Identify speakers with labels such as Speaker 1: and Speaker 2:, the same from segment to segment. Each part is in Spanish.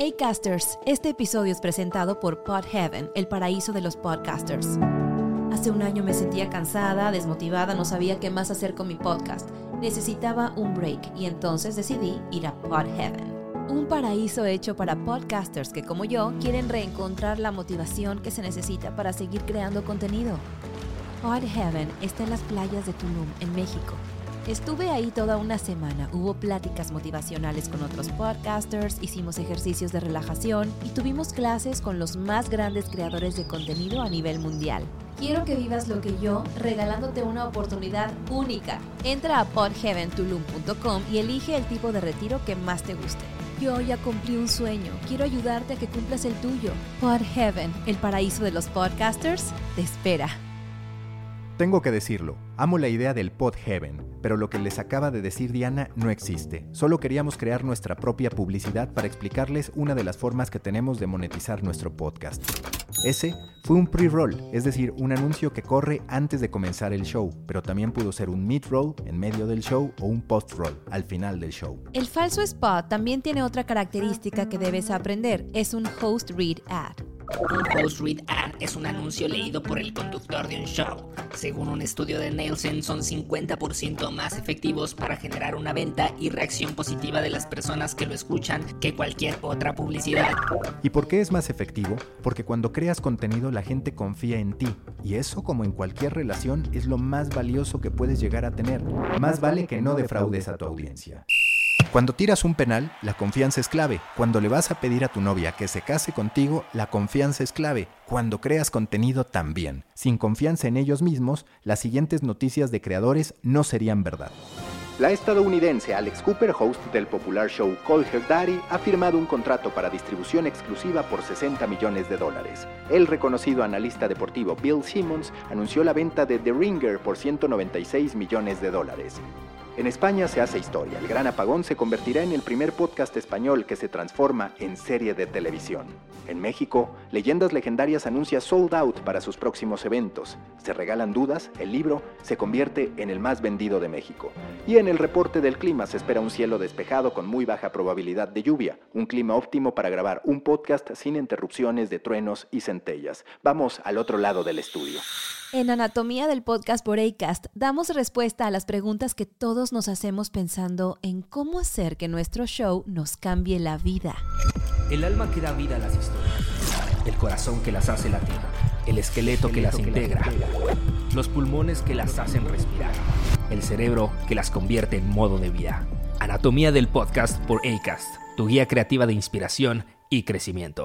Speaker 1: Hey casters, este episodio es presentado por Pod Heaven, el paraíso de los podcasters. Hace un año me sentía cansada, desmotivada, no sabía qué más hacer con mi podcast. Necesitaba un break y entonces decidí ir a Pod Heaven. Un paraíso hecho para podcasters que como yo quieren reencontrar la motivación que se necesita para seguir creando contenido. Pod Heaven está en las playas de Tulum, en México Estuve ahí toda una semana, hubo pláticas motivacionales con otros podcasters, hicimos ejercicios de relajación y tuvimos clases con los más grandes creadores de contenido a nivel mundial. Quiero que vivas lo que yo, regalándote una oportunidad única. Entra a podheaventulum.com y elige el tipo de retiro que más te guste. Yo ya cumplí un sueño, quiero ayudarte a que cumplas el tuyo. Podheaven, el paraíso de los podcasters, te espera.
Speaker 2: Tengo que decirlo, amo la idea del Pod Heaven, pero lo que les acaba de decir Diana no existe. Solo queríamos crear nuestra propia publicidad para explicarles una de las formas que tenemos de monetizar nuestro podcast. Ese fue un pre-roll, es decir, un anuncio que corre antes de comenzar el show, pero también pudo ser un mid-roll en medio del show o un post-roll al final del show.
Speaker 1: El falso spot también tiene otra característica que debes aprender, es un host read ad.
Speaker 3: Un host read ad es un anuncio leído por el conductor de un show. Según un estudio de Nielsen, son 50% más efectivos para generar una venta y reacción positiva de las personas que lo escuchan que cualquier otra publicidad.
Speaker 2: ¿Y por qué es más efectivo? Porque cuando creas contenido la gente confía en ti. Y eso, como en cualquier relación, es lo más valioso que puedes llegar a tener. Más vale que no defraudes a tu audiencia. Cuando tiras un penal, la confianza es clave. Cuando le vas a pedir a tu novia que se case contigo, la confianza es clave. Cuando creas contenido también. Sin confianza en ellos mismos, las siguientes noticias de creadores no serían verdad. La estadounidense Alex Cooper, host del popular show Call Her Daddy, ha firmado un contrato para distribución exclusiva por 60 millones de dólares. El reconocido analista deportivo Bill Simmons anunció la venta de The Ringer por 196 millones de dólares. En España se hace historia. El Gran Apagón se convertirá en el primer podcast español que se transforma en serie de televisión. En México, Leyendas Legendarias anuncia sold out para sus próximos eventos. Se regalan dudas, el libro se convierte en el más vendido de México. Y en el reporte del clima se espera un cielo despejado con muy baja probabilidad de lluvia, un clima óptimo para grabar un podcast sin interrupciones de truenos y centellas. Vamos al otro lado del estudio.
Speaker 1: En Anatomía del Podcast por ACAST damos respuesta a las preguntas que todos nos hacemos pensando en cómo hacer que nuestro show nos cambie la vida.
Speaker 4: El alma que da vida a las historias, el corazón que las hace latir, el esqueleto que las integra, los pulmones que las hacen respirar, el cerebro que las convierte en modo de vida. Anatomía del Podcast por ACAST, tu guía creativa de inspiración y crecimiento.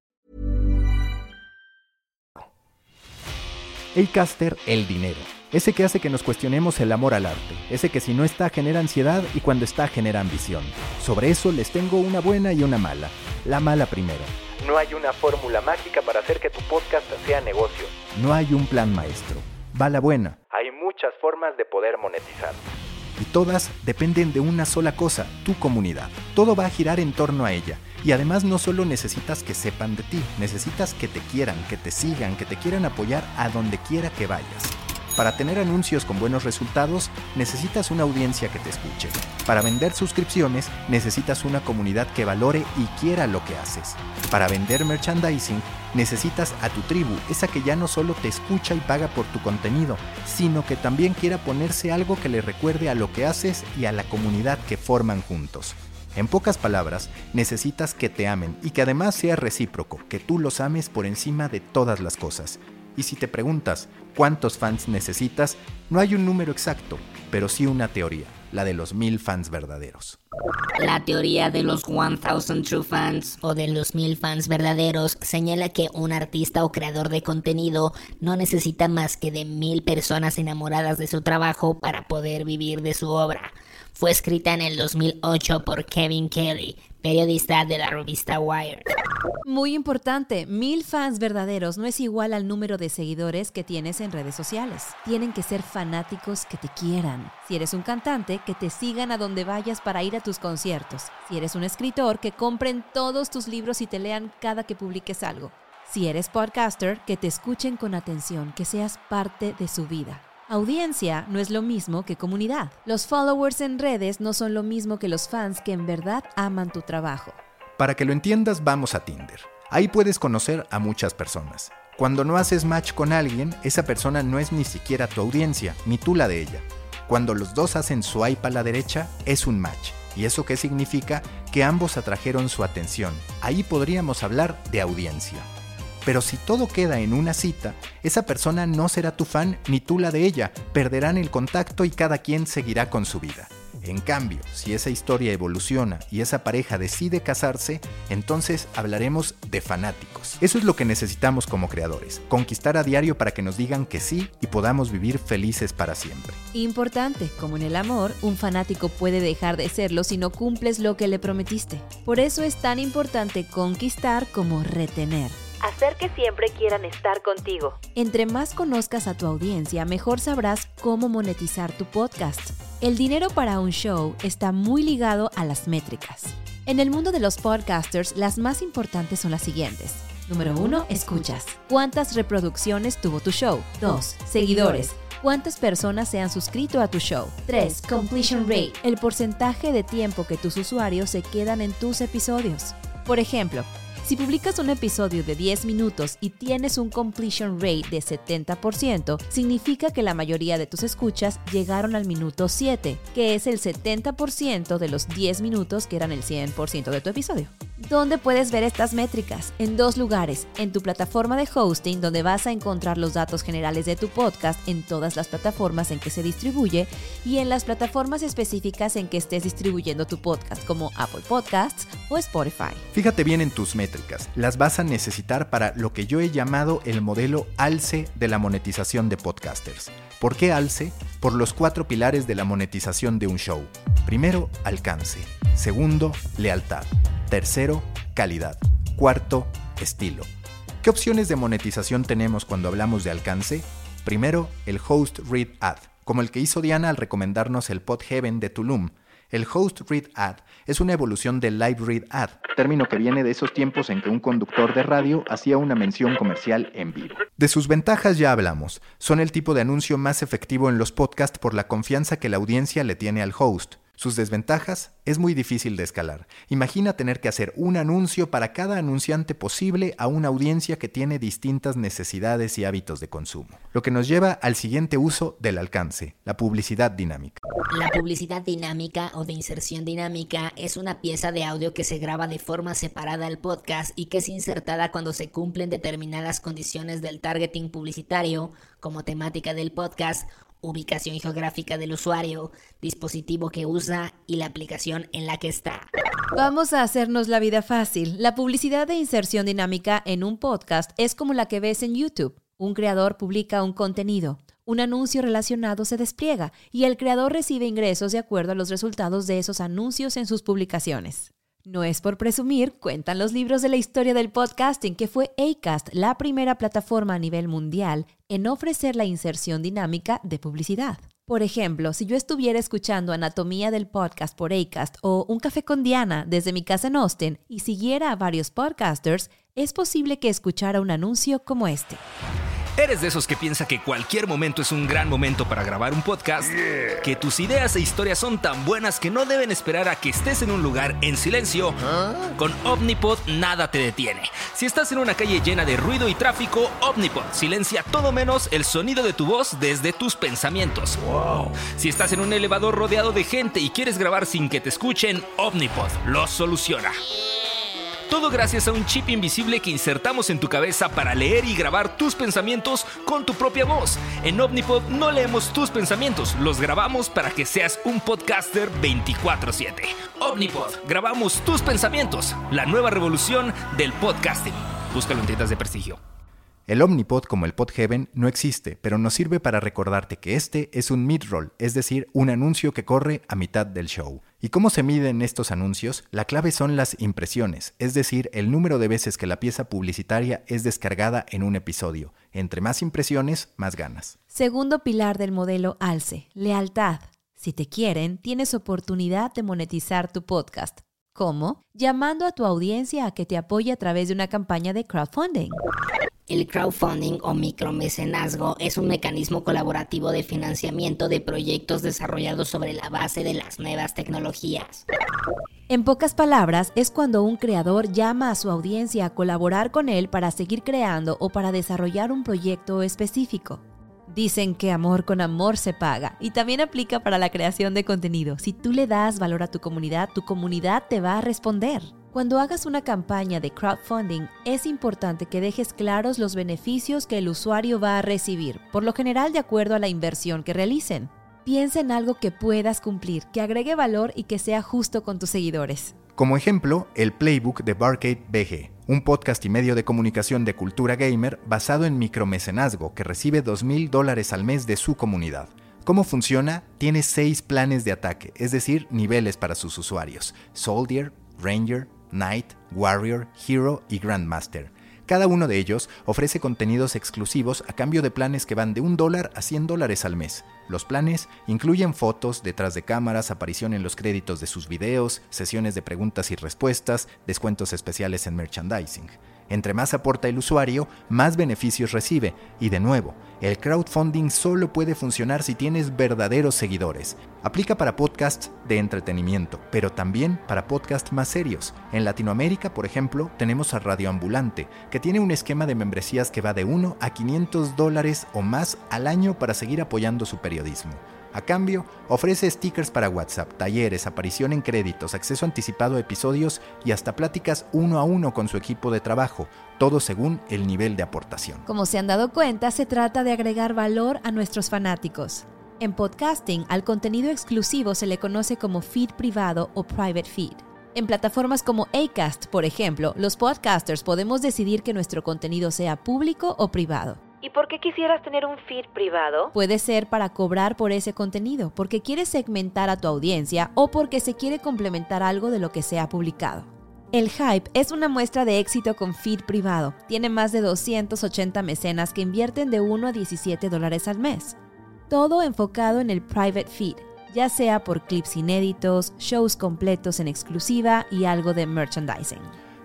Speaker 2: El caster, el dinero. Ese que hace que nos cuestionemos el amor al arte. Ese que si no está genera ansiedad y cuando está genera ambición. Sobre eso les tengo una buena y una mala. La mala primero. No hay una fórmula mágica para hacer que tu podcast sea negocio. No hay un plan maestro. Va la buena. Hay muchas formas de poder monetizar. Y todas dependen de una sola cosa, tu comunidad. Todo va a girar en torno a ella. Y además no solo necesitas que sepan de ti, necesitas que te quieran, que te sigan, que te quieran apoyar a donde quiera que vayas. Para tener anuncios con buenos resultados, necesitas una audiencia que te escuche. Para vender suscripciones, necesitas una comunidad que valore y quiera lo que haces. Para vender merchandising, necesitas a tu tribu, esa que ya no solo te escucha y paga por tu contenido, sino que también quiera ponerse algo que le recuerde a lo que haces y a la comunidad que forman juntos. En pocas palabras, necesitas que te amen y que además sea recíproco, que tú los ames por encima de todas las cosas. Y si te preguntas cuántos fans necesitas, no hay un número exacto, pero sí una teoría, la de los mil fans verdaderos.
Speaker 3: La teoría de los 1000 True Fans
Speaker 5: o de los mil fans verdaderos señala que un artista o creador de contenido no necesita más que de mil personas enamoradas de su trabajo para poder vivir de su obra.
Speaker 3: Fue escrita en el 2008 por Kevin Kelly, periodista de la revista Wired.
Speaker 1: Muy importante, mil fans verdaderos no es igual al número de seguidores que tienes en redes sociales. Tienen que ser fanáticos que te quieran. Si eres un cantante, que te sigan a donde vayas para ir a tus conciertos. Si eres un escritor, que compren todos tus libros y te lean cada que publiques algo. Si eres podcaster, que te escuchen con atención, que seas parte de su vida. Audiencia no es lo mismo que comunidad. Los followers en redes no son lo mismo que los fans que en verdad aman tu trabajo.
Speaker 2: Para que lo entiendas, vamos a Tinder. Ahí puedes conocer a muchas personas. Cuando no haces match con alguien, esa persona no es ni siquiera tu audiencia, ni tú la de ella. Cuando los dos hacen swipe a la derecha, es un match. ¿Y eso qué significa? Que ambos atrajeron su atención. Ahí podríamos hablar de audiencia. Pero si todo queda en una cita, esa persona no será tu fan ni tú la de ella, perderán el contacto y cada quien seguirá con su vida. En cambio, si esa historia evoluciona y esa pareja decide casarse, entonces hablaremos de fanáticos. Eso es lo que necesitamos como creadores, conquistar a diario para que nos digan que sí y podamos vivir felices para siempre.
Speaker 1: Importante, como en el amor, un fanático puede dejar de serlo si no cumples lo que le prometiste. Por eso es tan importante conquistar como retener
Speaker 6: hacer que siempre quieran estar contigo.
Speaker 1: Entre más conozcas a tu audiencia, mejor sabrás cómo monetizar tu podcast. El dinero para un show está muy ligado a las métricas. En el mundo de los podcasters, las más importantes son las siguientes. Número 1. Escuchas. ¿Cuántas reproducciones tuvo tu show? 2. Seguidores. ¿Cuántas personas se han suscrito a tu show? 3. Completion rate. El porcentaje de tiempo que tus usuarios se quedan en tus episodios. Por ejemplo, si publicas un episodio de 10 minutos y tienes un completion rate de 70%, significa que la mayoría de tus escuchas llegaron al minuto 7, que es el 70% de los 10 minutos que eran el 100% de tu episodio. ¿Dónde puedes ver estas métricas? En dos lugares, en tu plataforma de hosting donde vas a encontrar los datos generales de tu podcast en todas las plataformas en que se distribuye y en las plataformas específicas en que estés distribuyendo tu podcast como Apple Podcasts o Spotify.
Speaker 2: Fíjate bien en tus métricas, las vas a necesitar para lo que yo he llamado el modelo ALCE de la monetización de podcasters. ¿Por qué ALCE? Por los cuatro pilares de la monetización de un show. Primero, alcance. Segundo, lealtad. Tercero, calidad. Cuarto, estilo. ¿Qué opciones de monetización tenemos cuando hablamos de alcance? Primero, el Host Read Ad, como el que hizo Diana al recomendarnos el Pod Heaven de Tulum. El Host Read Ad es una evolución del Live Read Ad, término que viene de esos tiempos en que un conductor de radio hacía una mención comercial en vivo. De sus ventajas ya hablamos. Son el tipo de anuncio más efectivo en los podcasts por la confianza que la audiencia le tiene al host. Sus desventajas es muy difícil de escalar. Imagina tener que hacer un anuncio para cada anunciante posible a una audiencia que tiene distintas necesidades y hábitos de consumo. Lo que nos lleva al siguiente uso del alcance, la publicidad dinámica.
Speaker 3: La publicidad dinámica o de inserción dinámica es una pieza de audio que se graba de forma separada al podcast y que es insertada cuando se cumplen determinadas condiciones del targeting publicitario, como temática del podcast ubicación geográfica del usuario, dispositivo que usa y la aplicación en la que está.
Speaker 1: Vamos a hacernos la vida fácil. La publicidad de inserción dinámica en un podcast es como la que ves en YouTube. Un creador publica un contenido, un anuncio relacionado se despliega y el creador recibe ingresos de acuerdo a los resultados de esos anuncios en sus publicaciones. No es por presumir, cuentan los libros de la historia del podcasting que fue Acast la primera plataforma a nivel mundial en ofrecer la inserción dinámica de publicidad. Por ejemplo, si yo estuviera escuchando Anatomía del Podcast por Acast o Un Café con Diana desde mi casa en Austin y siguiera a varios podcasters, es posible que escuchara un anuncio como este.
Speaker 4: ¿Eres de esos que piensa que cualquier momento es un gran momento para grabar un podcast? Que tus ideas e historias son tan buenas que no deben esperar a que estés en un lugar en silencio. Con Omnipod nada te detiene. Si estás en una calle llena de ruido y tráfico, Omnipod silencia todo menos el sonido de tu voz desde tus pensamientos. Si estás en un elevador rodeado de gente y quieres grabar sin que te escuchen, Omnipod lo soluciona. Todo gracias a un chip invisible que insertamos en tu cabeza para leer y grabar tus pensamientos con tu propia voz. En Omnipod no leemos tus pensamientos, los grabamos para que seas un podcaster 24/7. Omnipod, grabamos tus pensamientos, la nueva revolución del podcasting. Búscalo en tiendas de prestigio.
Speaker 2: El Omnipod como el Podheaven no existe, pero nos sirve para recordarte que este es un mid-roll, es decir, un anuncio que corre a mitad del show. ¿Y cómo se miden estos anuncios? La clave son las impresiones, es decir, el número de veces que la pieza publicitaria es descargada en un episodio. Entre más impresiones, más ganas.
Speaker 1: Segundo pilar del modelo ALCE, lealtad. Si te quieren, tienes oportunidad de monetizar tu podcast. ¿Cómo? Llamando a tu audiencia a que te apoye a través de una campaña de crowdfunding.
Speaker 3: El crowdfunding o micromecenazgo es un mecanismo colaborativo de financiamiento de proyectos desarrollados sobre la base de las nuevas tecnologías.
Speaker 1: En pocas palabras, es cuando un creador llama a su audiencia a colaborar con él para seguir creando o para desarrollar un proyecto específico. Dicen que amor con amor se paga y también aplica para la creación de contenido. Si tú le das valor a tu comunidad, tu comunidad te va a responder. Cuando hagas una campaña de crowdfunding, es importante que dejes claros los beneficios que el usuario va a recibir, por lo general de acuerdo a la inversión que realicen. Piensa en algo que puedas cumplir, que agregue valor y que sea justo con tus seguidores.
Speaker 2: Como ejemplo, el Playbook de Barcade BG, un podcast y medio de comunicación de cultura gamer basado en micromecenazgo que recibe 2.000 dólares al mes de su comunidad. ¿Cómo funciona? Tiene seis planes de ataque, es decir, niveles para sus usuarios. Soldier, Ranger, Knight, Warrior, Hero y Grandmaster. Cada uno de ellos ofrece contenidos exclusivos a cambio de planes que van de un dólar a 100 dólares al mes. Los planes incluyen fotos, detrás de cámaras, aparición en los créditos de sus videos, sesiones de preguntas y respuestas, descuentos especiales en merchandising. Entre más aporta el usuario, más beneficios recibe. Y de nuevo, el crowdfunding solo puede funcionar si tienes verdaderos seguidores. Aplica para podcasts de entretenimiento, pero también para podcasts más serios. En Latinoamérica, por ejemplo, tenemos a Radio Ambulante, que tiene un esquema de membresías que va de 1 a 500 dólares o más al año para seguir apoyando su periodismo. A cambio, ofrece stickers para WhatsApp, talleres, aparición en créditos, acceso anticipado a episodios y hasta pláticas uno a uno con su equipo de trabajo, todo según el nivel de aportación.
Speaker 1: Como se han dado cuenta, se trata de agregar valor a nuestros fanáticos. En podcasting, al contenido exclusivo se le conoce como feed privado o private feed. En plataformas como Acast, por ejemplo, los podcasters podemos decidir que nuestro contenido sea público o privado.
Speaker 6: ¿Y por qué quisieras tener un feed privado?
Speaker 1: Puede ser para cobrar por ese contenido, porque quieres segmentar a tu audiencia o porque se quiere complementar algo de lo que se ha publicado. El Hype es una muestra de éxito con feed privado. Tiene más de 280 mecenas que invierten de 1 a 17 dólares al mes. Todo enfocado en el private feed, ya sea por clips inéditos, shows completos en exclusiva y algo de merchandising.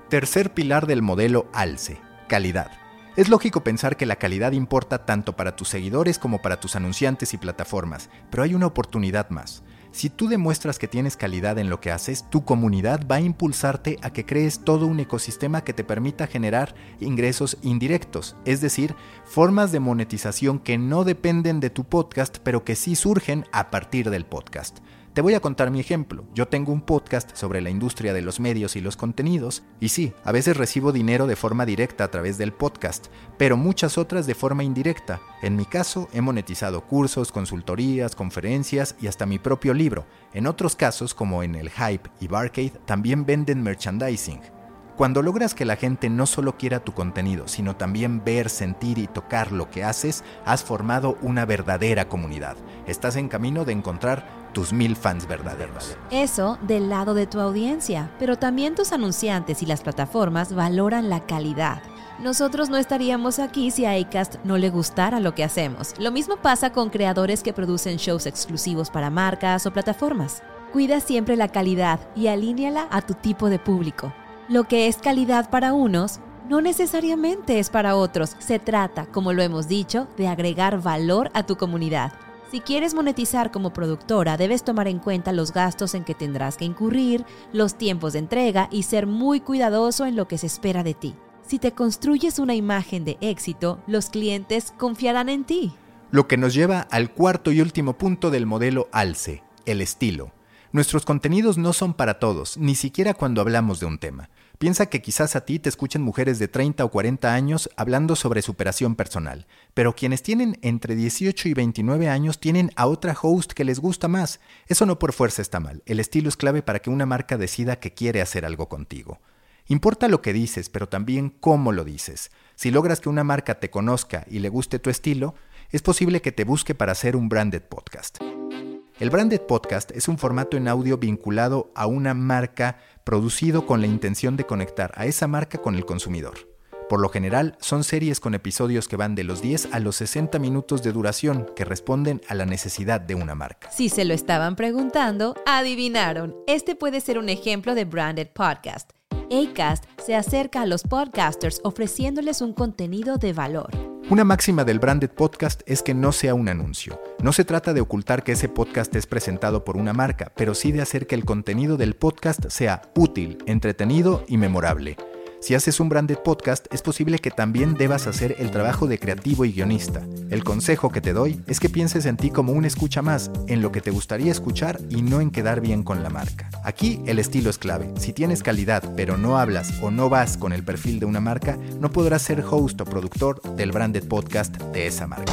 Speaker 2: Tercer pilar del modelo ALCE, calidad. Es lógico pensar que la calidad importa tanto para tus seguidores como para tus anunciantes y plataformas, pero hay una oportunidad más. Si tú demuestras que tienes calidad en lo que haces, tu comunidad va a impulsarte a que crees todo un ecosistema que te permita generar ingresos indirectos, es decir, formas de monetización que no dependen de tu podcast, pero que sí surgen a partir del podcast. Te voy a contar mi ejemplo. Yo tengo un podcast sobre la industria de los medios y los contenidos, y sí, a veces recibo dinero de forma directa a través del podcast, pero muchas otras de forma indirecta. En mi caso, he monetizado cursos, consultorías, conferencias y hasta mi propio libro. En otros casos, como en el Hype y Barcade, también venden merchandising. Cuando logras que la gente no solo quiera tu contenido, sino también ver, sentir y tocar lo que haces, has formado una verdadera comunidad. Estás en camino de encontrar tus mil fans verdaderos.
Speaker 1: Eso del lado de tu audiencia, pero también tus anunciantes y las plataformas valoran la calidad. Nosotros no estaríamos aquí si a Acast no le gustara lo que hacemos. Lo mismo pasa con creadores que producen shows exclusivos para marcas o plataformas. Cuida siempre la calidad y alíneala a tu tipo de público. Lo que es calidad para unos no necesariamente es para otros. Se trata, como lo hemos dicho, de agregar valor a tu comunidad. Si quieres monetizar como productora, debes tomar en cuenta los gastos en que tendrás que incurrir, los tiempos de entrega y ser muy cuidadoso en lo que se espera de ti. Si te construyes una imagen de éxito, los clientes confiarán en ti.
Speaker 2: Lo que nos lleva al cuarto y último punto del modelo ALCE, el estilo. Nuestros contenidos no son para todos, ni siquiera cuando hablamos de un tema. Piensa que quizás a ti te escuchen mujeres de 30 o 40 años hablando sobre superación personal, pero quienes tienen entre 18 y 29 años tienen a otra host que les gusta más. Eso no por fuerza está mal, el estilo es clave para que una marca decida que quiere hacer algo contigo. Importa lo que dices, pero también cómo lo dices. Si logras que una marca te conozca y le guste tu estilo, es posible que te busque para hacer un branded podcast. El branded podcast es un formato en audio vinculado a una marca producido con la intención de conectar a esa marca con el consumidor. Por lo general, son series con episodios que van de los 10 a los 60 minutos de duración que responden a la necesidad de una marca.
Speaker 1: Si se lo estaban preguntando, adivinaron. Este puede ser un ejemplo de branded podcast. Acast se acerca a los podcasters ofreciéndoles un contenido de valor.
Speaker 2: Una máxima del branded podcast es que no sea un anuncio. No se trata de ocultar que ese podcast es presentado por una marca, pero sí de hacer que el contenido del podcast sea útil, entretenido y memorable. Si haces un branded podcast, es posible que también debas hacer el trabajo de creativo y guionista. El consejo que te doy es que pienses en ti como un escucha más, en lo que te gustaría escuchar y no en quedar bien con la marca. Aquí el estilo es clave. Si tienes calidad pero no hablas o no vas con el perfil de una marca, no podrás ser host o productor del branded podcast de esa marca.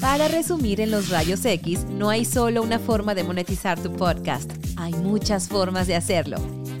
Speaker 1: Para resumir en los rayos X, no hay solo una forma de monetizar tu podcast, hay muchas formas de hacerlo.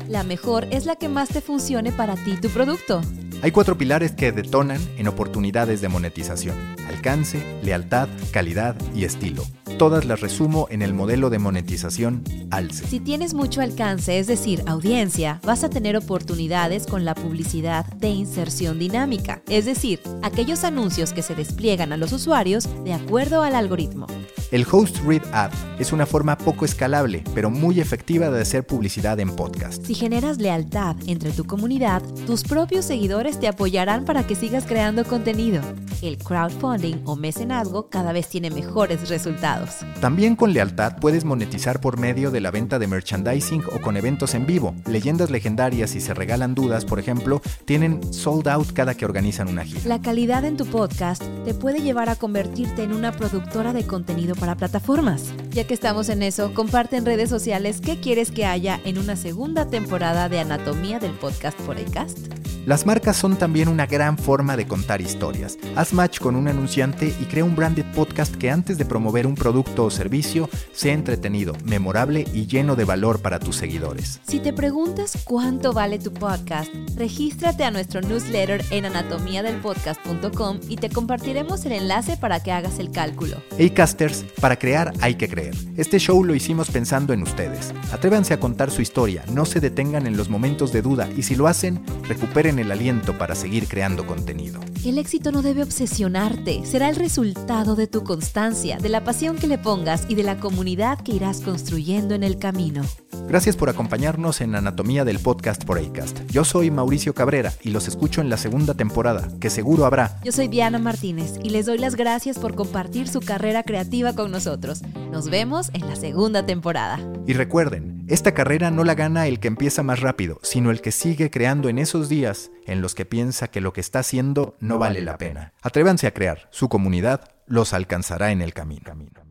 Speaker 1: La mejor es la que más te funcione para ti tu producto.
Speaker 2: Hay cuatro pilares que detonan en oportunidades de monetización. Alcance, lealtad, calidad y estilo. Todas las resumo en el modelo de monetización ALCE.
Speaker 1: Si tienes mucho alcance, es decir, audiencia, vas a tener oportunidades con la publicidad de inserción dinámica, es decir, aquellos anuncios que se despliegan a los usuarios de acuerdo al algoritmo.
Speaker 2: El Host Read Ad es una forma poco escalable, pero muy efectiva de hacer publicidad en podcast.
Speaker 1: Si generas lealtad entre tu comunidad, tus propios seguidores te apoyarán para que sigas creando contenido. El crowdfunding o mecenazgo cada vez tiene mejores resultados.
Speaker 2: También con lealtad puedes monetizar por medio de la venta de merchandising o con eventos en vivo. Leyendas legendarias y se regalan dudas, por ejemplo, tienen sold out cada que organizan una gira.
Speaker 1: La calidad en tu podcast te puede llevar a convertirte en una productora de contenido para plataformas. Ya que estamos en eso, comparte en redes sociales qué quieres que haya en una segunda temporada de Anatomía del Podcast por Acast.
Speaker 2: Las marcas son también una gran forma de contar historias. Haz match con un anunciante y crea un branded podcast que antes de promover un producto o servicio sea entretenido, memorable y lleno de valor para tus seguidores.
Speaker 1: Si te preguntas cuánto vale tu podcast, regístrate a nuestro newsletter en anatomiadelpodcast.com y te compartiremos el enlace para que hagas el cálculo.
Speaker 2: Acasters, para crear hay que creer. Este show lo hicimos pensando en ustedes. Atrévanse a contar su historia, no se detengan en los momentos de duda y si lo hacen, recuperen el aliento para seguir creando contenido.
Speaker 1: El éxito no debe obsesionarte, será el resultado de tu constancia, de la pasión que le pongas y de la comunidad que irás construyendo en el camino.
Speaker 2: Gracias por acompañarnos en Anatomía del Podcast por Acast. Yo soy Mauricio Cabrera y los escucho en la segunda temporada, que seguro habrá.
Speaker 1: Yo soy Diana Martínez y les doy las gracias por compartir su carrera creativa con nosotros. Nos vemos en la segunda temporada.
Speaker 2: Y recuerden, esta carrera no la gana el que empieza más rápido, sino el que sigue creando en esos días en los que piensa que lo que está haciendo no vale la pena. Atrévanse a crear, su comunidad los alcanzará en el camino.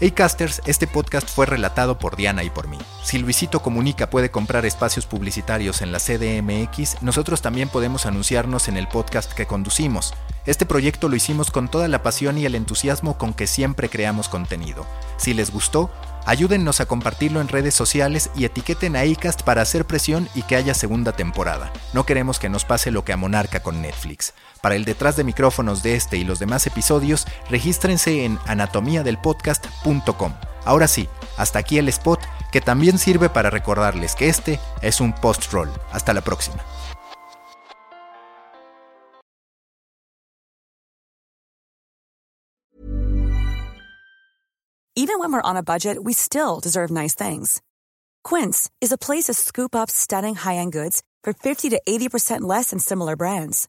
Speaker 2: Hey Casters, este podcast fue relatado por Diana y por mí. Si Luisito Comunica puede comprar espacios publicitarios en la CDMX, nosotros también podemos anunciarnos en el podcast que conducimos. Este proyecto lo hicimos con toda la pasión y el entusiasmo con que siempre creamos contenido. Si les gustó, ayúdennos a compartirlo en redes sociales y etiqueten a iCast para hacer presión y que haya segunda temporada. No queremos que nos pase lo que a Monarca con Netflix. Para el detrás de micrófonos de este y los demás episodios, regístrense en anatomiadelpodcast.com. Ahora sí, hasta aquí el spot que también sirve para recordarles que este es un post-roll. Hasta la próxima.
Speaker 7: Even when we're on a budget, we still deserve nice things. Quince is a place to scoop up stunning high-end goods for 50 to 80% less than similar brands.